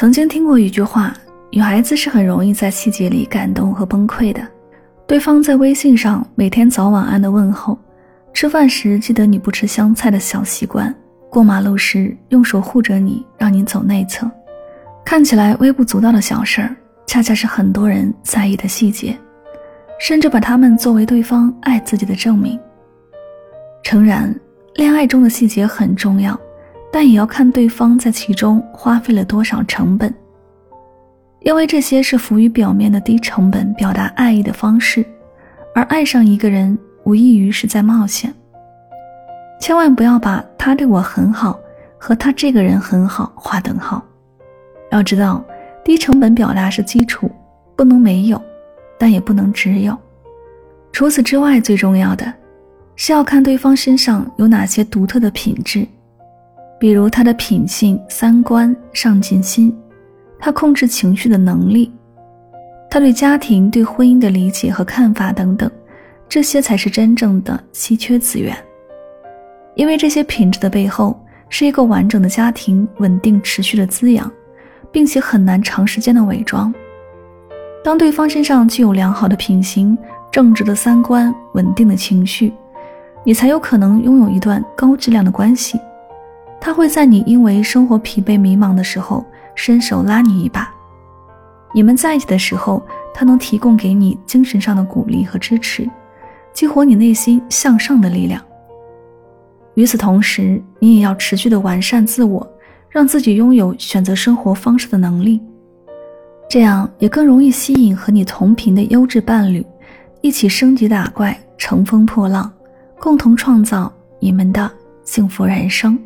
曾经听过一句话：女孩子是很容易在细节里感动和崩溃的。对方在微信上每天早晚安的问候，吃饭时记得你不吃香菜的小习惯，过马路时用手护着你让你走内侧，看起来微不足道的小事儿，恰恰是很多人在意的细节，甚至把他们作为对方爱自己的证明。诚然，恋爱中的细节很重要。但也要看对方在其中花费了多少成本，因为这些是浮于表面的低成本表达爱意的方式，而爱上一个人无异于是在冒险。千万不要把他对我很好和他这个人很好划等号。要知道，低成本表达是基础，不能没有，但也不能只有。除此之外，最重要的是要看对方身上有哪些独特的品质。比如他的品性、三观、上进心，他控制情绪的能力，他对家庭、对婚姻的理解和看法等等，这些才是真正的稀缺资源。因为这些品质的背后，是一个完整的家庭稳定持续的滋养，并且很难长时间的伪装。当对方身上具有良好的品行、正直的三观、稳定的情绪，你才有可能拥有一段高质量的关系。他会在你因为生活疲惫迷茫的时候伸手拉你一把，你们在一起的时候，他能提供给你精神上的鼓励和支持，激活你内心向上的力量。与此同时，你也要持续的完善自我，让自己拥有选择生活方式的能力，这样也更容易吸引和你同频的优质伴侣，一起升级打怪，乘风破浪，共同创造你们的幸福人生。